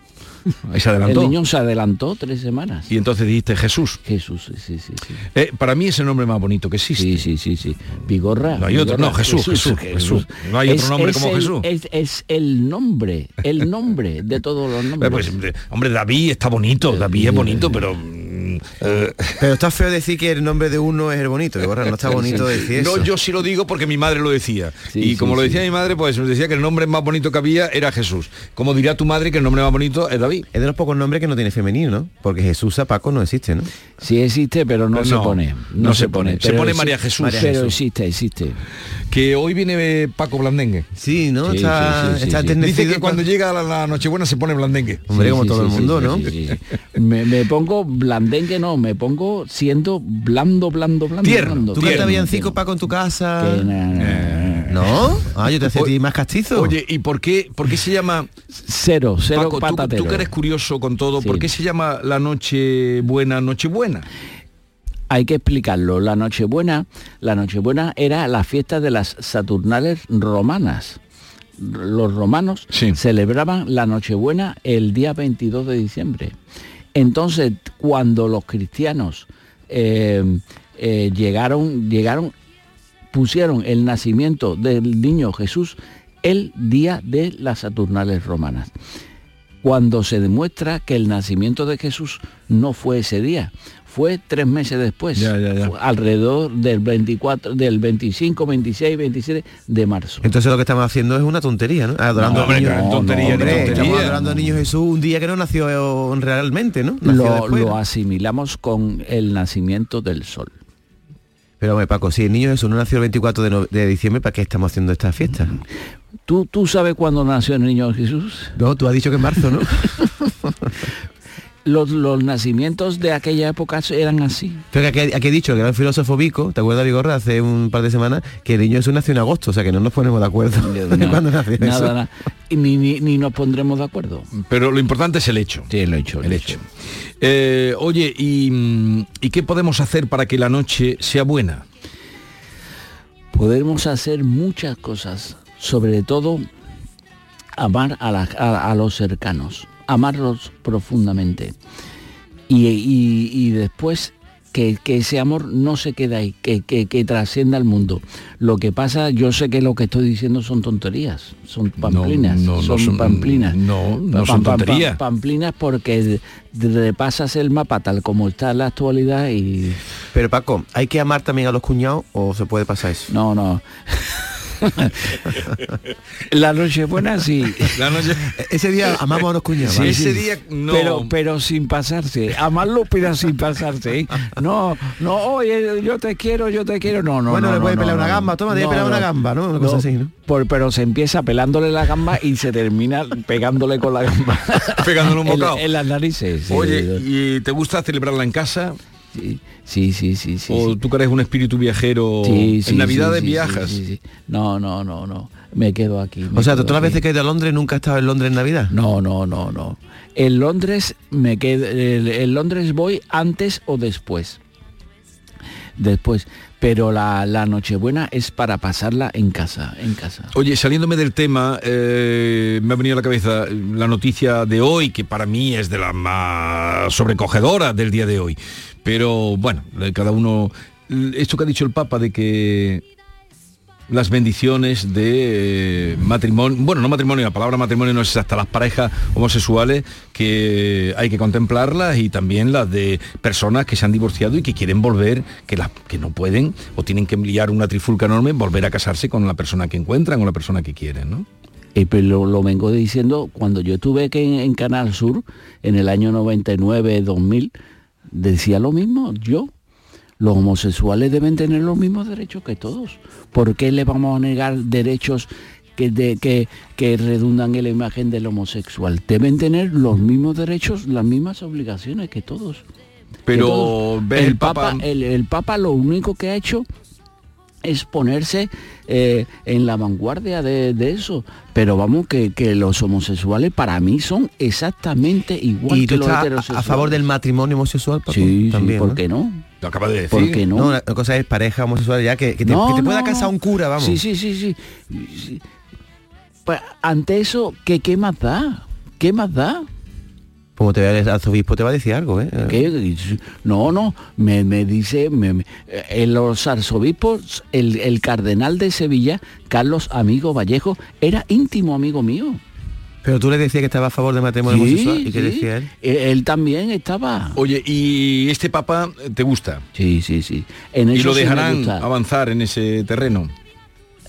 Ahí se adelantó. El niño se adelantó tres semanas. Y entonces dijiste Jesús. Jesús, sí, sí, sí. Eh, para mí es el nombre más bonito que existe. Sí, sí, sí, sí. Vigorra. No hay otro, no, Jesús, Jesús, Jesús. No hay otro nombre como el- Jesús. Es, es el nombre, el nombre de todos los <laughs> nombres. pues, hombre, David está bonito, David es bonito, pero... eh, Pero está feo decir que el nombre de uno es el bonito, no está <laughs> bonito decir eso. No, yo sí lo digo porque mi madre lo decía. Sí, y sí, como lo sí. decía mi madre, pues decía que el nombre más bonito que había era Jesús. Como diría tu madre que el nombre más bonito es David. Es de los pocos nombres que no tiene femenino, ¿no? Porque Jesús a Paco no existe, ¿no? Sí existe, pero no, Pero se no, pone. no se pone. Se pone María Jesús. María Pero pero Jesús. existe, existe. Que hoy viene eh, Paco Blandengue. Sí, ¿no? Sí, está sí, sí, está sí. enternecido Dice que cuando llega la, la Nochebuena se pone Blandengue. Hombre, Sí, como sí, todo sí, el mundo, sí, ¿no? sí, sí. <laughs> Me, me pongo blandengue, no, me pongo siendo blando, blando, blando. Tierno, blando. ¿Tú cantas villancico Paco en tu casa? Que na- na- na- ¿No? Ah, yo te hacía a Oye, ti más castizo. Oye, ¿y por qué, por qué se llama... Cero, cero Paco, tú, patatero. tú que eres curioso con todo, Sí. ¿por qué se llama la noche buena, Nochebuena? Hay que explicarlo. La Nochebuena, la Nochebuena era la fiesta de las Saturnales romanas. Los romanos Sí. celebraban la Nochebuena el día 22 de diciembre. Entonces, cuando los cristianos eh, eh, llegaron, llegaron, pusieron el nacimiento del niño Jesús el día de las Saturnales romanas cuando se demuestra que el nacimiento de Jesús no fue ese día, fue tres meses después, Ya, ya, ya. Fue alrededor del 24, del 25, 26, 27 de marzo. Entonces lo que estamos haciendo es una tontería, ¿no? Adorando No, hombre, a niños. tontería, hombre, tontería. adorando a niño Jesús un día que no nació eh, realmente, ¿no? Nació Lo, después, lo asimilamos con el nacimiento del sol. Pero hombre, Paco, si el niño Jesús no nació el 24 de, no- de diciembre, ¿para qué estamos haciendo esta fiesta? ¿Tú, ¿Tú sabes cuándo nació el niño Jesús? No, tú has dicho que en marzo, ¿no? <laughs> Los, los nacimientos de aquella época eran así. Pero aquí, aquí he dicho el gran filósofo Vico, ¿te acuerdas, Vigorra, hace un par de semanas, que el niño Jesús nació en agosto, o sea que no nos ponemos de acuerdo <laughs> nació nada, eso. nada. Y ni, ni, ni nos pondremos de acuerdo. Pero lo importante es el hecho. Sí, he hecho. El hecho. Eh, oye, y, ¿y qué podemos hacer para que la noche sea buena? podemos hacer muchas cosas, sobre todo amar a, la- a- a los cercanos, amarlos profundamente. Y, y- y después que, que ese amor no se queda ahí, que, que- que trascienda al mundo. Lo que pasa, yo sé que lo que estoy diciendo son tonterías, son pamplinas, no, no son, son- pamplinas. no, no Pam- son pam- pam- tonterías. Pamplinas porque de- repasas el mapa tal como está en la actualidad y... Pero Paco, ¿hay que amar también a los cuñados o se puede pasar eso? No, no. La noche buena sí. La noche... Ese día amamos a los cuñados. Sí, ¿vale? sí. Ese día no. Pero, pero sin pasarse. Amarlo, pero sin pasarse. ¿eh? No, no, oye, yo te quiero, yo te quiero. No, no. Bueno, no, le no, puede no, pelar no. una gamba, toma, te pelar una gamba, ¿no? Una cosa No, así, ¿no? por- pero se empieza pelándole la gamba y se termina pegándole con la gamba. <laughs> Pegándole un <laughs> En- bocado. En, las narices. sí. Oye, ¿y te gusta celebrarla en casa? Sí, sí, sí, sí. sí, ¿O tú que eres un espíritu viajero? Sí, sí, en Navidad sí, sí, viajas. sí, sí, sí. No, no, no, no. Me quedo aquí. me O sea, todas las veces que he ido a Londres nunca he estado en Londres en Navidad. No, no, no, no. En Londres me quedo, en en Londres voy antes o después. Después. Pero la, la Nochebuena es para pasarla en casa, en casa. Oye, saliéndome del tema, eh, me ha venido a la cabeza la noticia de hoy, que para mí es de la más sobrecogedora del día de hoy. Pero bueno, eh, cada uno... Esto que ha dicho el Papa de que las bendiciones de eh, matrimonio, bueno, no matrimonio, la palabra matrimonio no es hasta las parejas homosexuales que hay que contemplarlas y también las de personas que se han divorciado y que quieren volver, que, las que no pueden o tienen que enviar una trifulca enorme, volver a casarse con la persona que encuentran o la persona que quieren, ¿no? Y pues lo, lo vengo diciendo cuando yo estuve que en, en Canal Sur en el año 99, 2000, decía lo mismo yo. Los homosexuales deben tener los mismos derechos que todos. ¿Por qué le vamos a negar derechos que, de- que, que redundan en la imagen del homosexual? Deben tener los mismos derechos, las mismas obligaciones que todos. Que Pero todos. ves el, el Papa, Papa- el, el Papa lo único que ha hecho es ponerse eh, en la vanguardia de, de eso. Pero vamos, que, que los homosexuales para mí son exactamente igual ¿Y tú que los estás a- heterosexuales. a favor del matrimonio homosexual, Paco? Sí, sí, También, ¿por ¿no? qué no? Lo acaba de decir. ¿Por qué no? No, la cosa es pareja homosexual ya que, que te, No, que te pueda casar un cura, vamos. Sí, sí, sí, sí. Sí. Pues, ante eso, ¿qué, ¿qué más da? ¿Qué más da? Como te vea el arzobispo te va a decir algo, ¿eh? ¿Qué? No, no, me, me dice, me- me- en los arzobispos, el, el cardenal de Sevilla, Carlos Amigo Vallejo, era íntimo amigo mío. Pero tú le decías que estaba a favor del matrimonio homosexual. ¿Y qué sí. decía él? Eh, Él también estaba. Oye, ¿y este Papa te gusta? Sí, sí, sí. En ¿Y lo sí dejarán avanzar en ese terreno?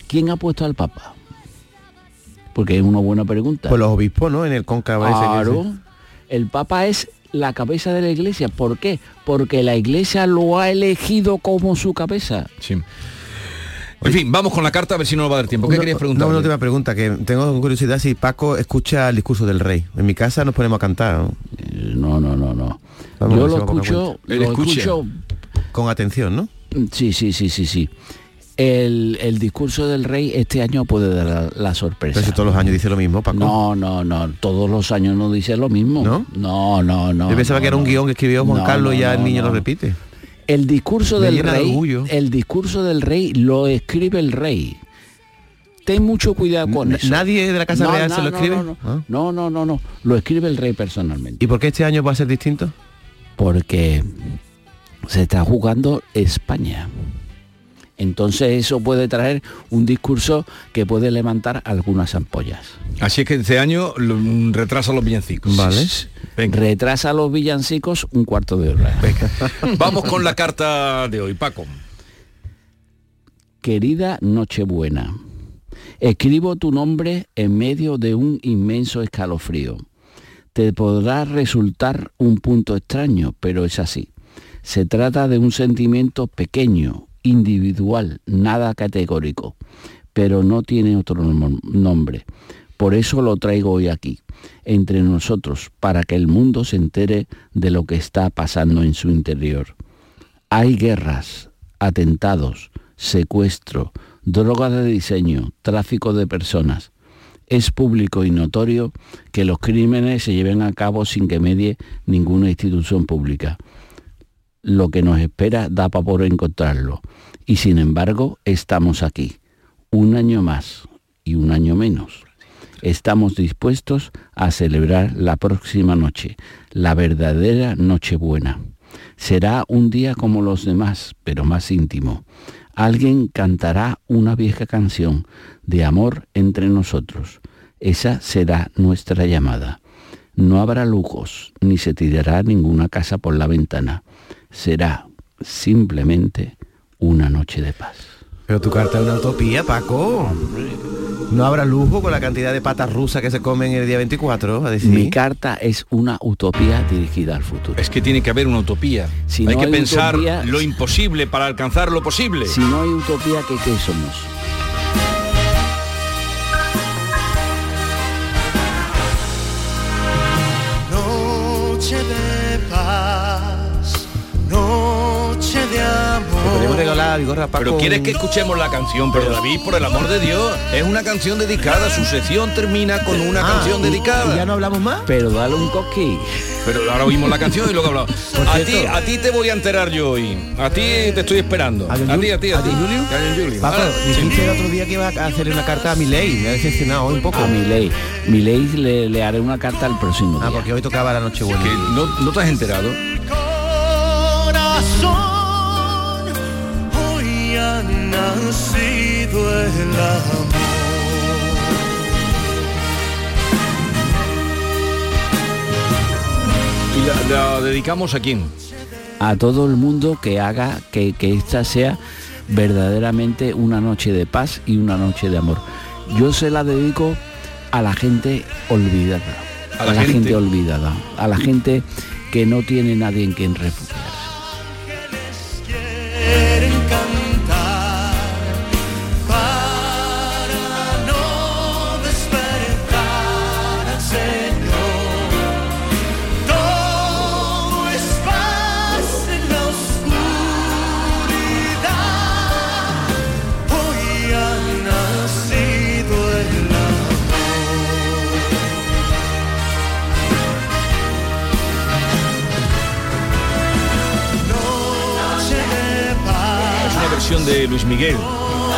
¿Quién ha puesto al Papa? Porque es una buena pregunta. Pues los obispos, ¿no? En el cóncavo ese que Claro. El Papa es la cabeza de la iglesia. ¿Por qué? Porque la iglesia lo ha elegido como su cabeza. Sí. En fin, vamos con la carta a ver si no nos va a dar tiempo. ¿Qué Una- querías preguntar? No, una última pregunta, que tengo curiosidad si Paco escucha el discurso del rey. En mi casa nos ponemos a cantar, ¿no? No, no, no, no. Vamos, Yo lo escucho, lo escucho Con atención, ¿no? Sí, sí, sí, sí, sí. El, el discurso del rey este año puede dar la, la sorpresa. Pero si todos los años dice lo mismo, Paco. No, no, no. Todos los años no dice lo mismo. ¿No? No, no, no. Yo pensaba no, que era un guion que escribió Juan No, Carlos no, y ya el niño lo repite. El discurso Me del rey, orgullo. el discurso del rey lo escribe el rey. Ten mucho cuidado con eso. ¿Nadie de la Casa Real se lo escribe? No, no, Ah. no, no, no, no. Lo escribe el rey personalmente. ¿Y por qué este año va a ser distinto? Porque se está jugando España. Entonces eso puede traer un discurso que puede levantar algunas ampollas. Así es que este año mm, retrasa los villancicos. Vale. Retrasa los villancicos un cuarto de hora. Vamos con la carta de hoy, Paco. Querida Nochebuena, escribo tu nombre en medio de un inmenso escalofrío. Te podrá resultar un punto extraño, pero es así. Se trata de un sentimiento pequeño, individual, nada categórico, pero no tiene otro nom- nombre. Por eso lo traigo hoy aquí, entre nosotros, para que el mundo se entere de lo que está pasando en su interior. Hay guerras, atentados, secuestro, droga de diseño, tráfico de personas. Es público y notorio que los crímenes se lleven a cabo sin que medie ninguna institución pública. Lo que nos espera da para por encontrarlo. Y sin embargo, estamos aquí, un año más y un año menos. Estamos dispuestos a celebrar la próxima noche, la verdadera Nochebuena. Será un día como los demás, pero más íntimo. Alguien cantará una vieja canción de amor entre nosotros. Esa será nuestra llamada. No habrá lujos, ni se tirará ninguna casa por la ventana. Será simplemente una noche de paz. Pero tu carta es una utopía, Paco. No habrá lujo con la cantidad de patas rusas que se comen el día 24, a decir. Mi carta es una utopía dirigida al futuro. Es que tiene que haber una utopía. Si hay no que hay pensar utopía- lo imposible para alcanzar lo posible. Si no hay utopía, ¿qué, qué somos? Paco. Pero quieres que escuchemos la canción, pero David, por el amor de Dios, es una canción dedicada, su sección termina con una Ah, canción y- dedicada. y ya no hablamos más. Pero dale un coquí. Pero ahora oímos la canción y luego hablamos. <laughs> A ti, a ti te voy a enterar yo hoy. A ti te estoy esperando. A, John ti, a ti, a ¿A ti. Julio? A Julio. Paco, Ahora, sí. dijiste el otro día que iba a hacerle una carta a Milei. Me ha decepcionado hoy un poco. A mi ley. Mi ley le, le haré una carta el próximo Ah, porque hoy tocaba la noche buena. No, no te has enterado. Ha nacido el amor. ¿Y la, la dedicamos a quién? A todo el mundo que haga que, que esta sea verdaderamente una noche de paz y una noche de amor. Yo se la dedico a la gente olvidada. A la gente. olvidada. A la gente que no tiene nadie en quien refugiarse. De Luis Miguel.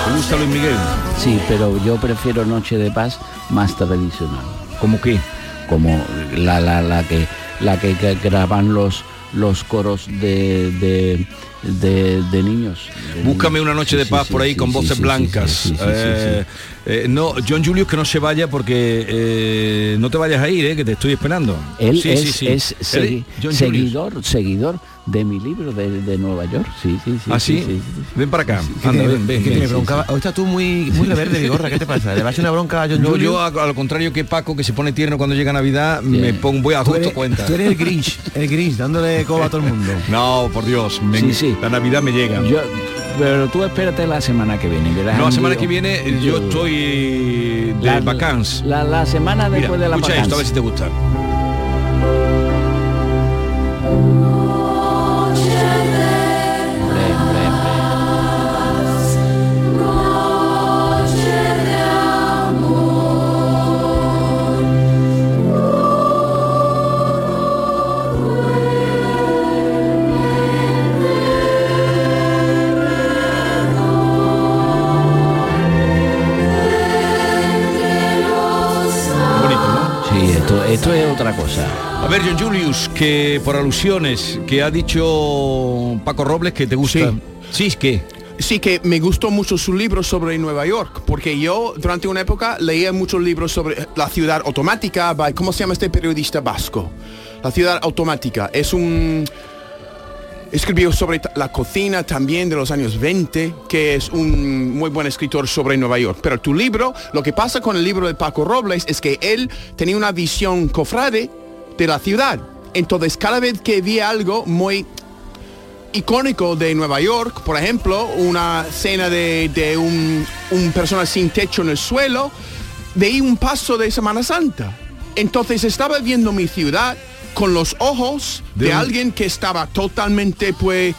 ¿Te gusta Luis Miguel? Sí, pero yo prefiero Noche de Paz más tradicional. ¿Cómo qué? Como la, la, la que la que gra- graban los los coros de, de, de- de niños. Búscame una noche Sí, de paz sí, por ahí sí, con voces blancas. Eh, eh, no, John Julius que no se vaya porque eh, no te vayas a ir, eh, que te estoy esperando. Él Sí, es, sí, sí. es Él- segui- John Julius. seguidor, seguidor de mi libro de, de Nueva York. Sí, sí, sí. ¿Ah, sí? sí, sí. Ven para acá. ¿Qué Anda, ven, ven, ven. bronca? Hoy estás tú muy, muy reverde, Vigorra. ¿Qué te pasa? ¿Le vas a una bronca a John No, Julio? yo a, a lo contrario que Paco, que se pone tierno cuando llega Navidad, me pongo, voy a Tú justo eres, cuenta. tú eres el Grinch, el Grinch, dándole coba a todo el mundo. <laughs> No, por Dios, me- Sí, sí. la Navidad me llega. Yo, pero tú espérate la semana que viene. verás no, la semana que viene yo estoy de vacances. La, la semana Mira, después de la escucha esto, a ver si te gusta. Cosa. A ver, John Julius, que por alusiones, que ha dicho Paco Robles que te gusta. Sí, es que. Sí, que me gustó mucho su libro sobre Nueva York, porque yo durante una época leía muchos libros sobre la ciudad automática, by- ¿cómo se llama este periodista vasco? La ciudad automática. Es un... Escribió sobre la cocina también de los años 20, que es un muy buen escritor sobre Nueva York. Pero tu libro, lo que pasa con el libro de Paco Robles es que él tenía una visión cofrade de la ciudad. Entonces cada vez que veía algo muy icónico de Nueva York, por ejemplo, una escena de, un, un persona sin techo en el suelo, veía un paso de Semana Santa. Entonces estaba viendo mi ciudad con los ojos de, alguien que estaba totalmente, pues,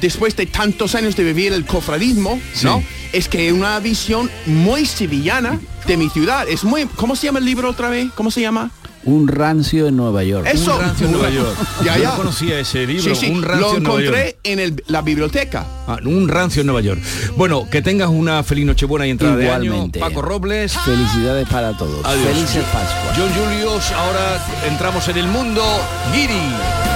después de tantos años de vivir el cofradismo, ¿no? Es que una visión muy sevillana de mi ciudad. Es muy, ¿cómo se llama el libro otra vez? ¿Cómo se llama? Un rancio en Nueva York. Eso. Un rancio en Nueva York. Ya, Yo ya. conocía ese libro, Sí, sí, un rancio lo en Nueva York. encontré en el- la biblioteca. Ah, un rancio en Nueva York. Bueno, que tengas una feliz Nochebuena y entrada Igualmente. de año. Paco Robles. Felicidades para todos. Adiós. Felices Pascua. John Julius, ahora entramos en el mundo Guiri.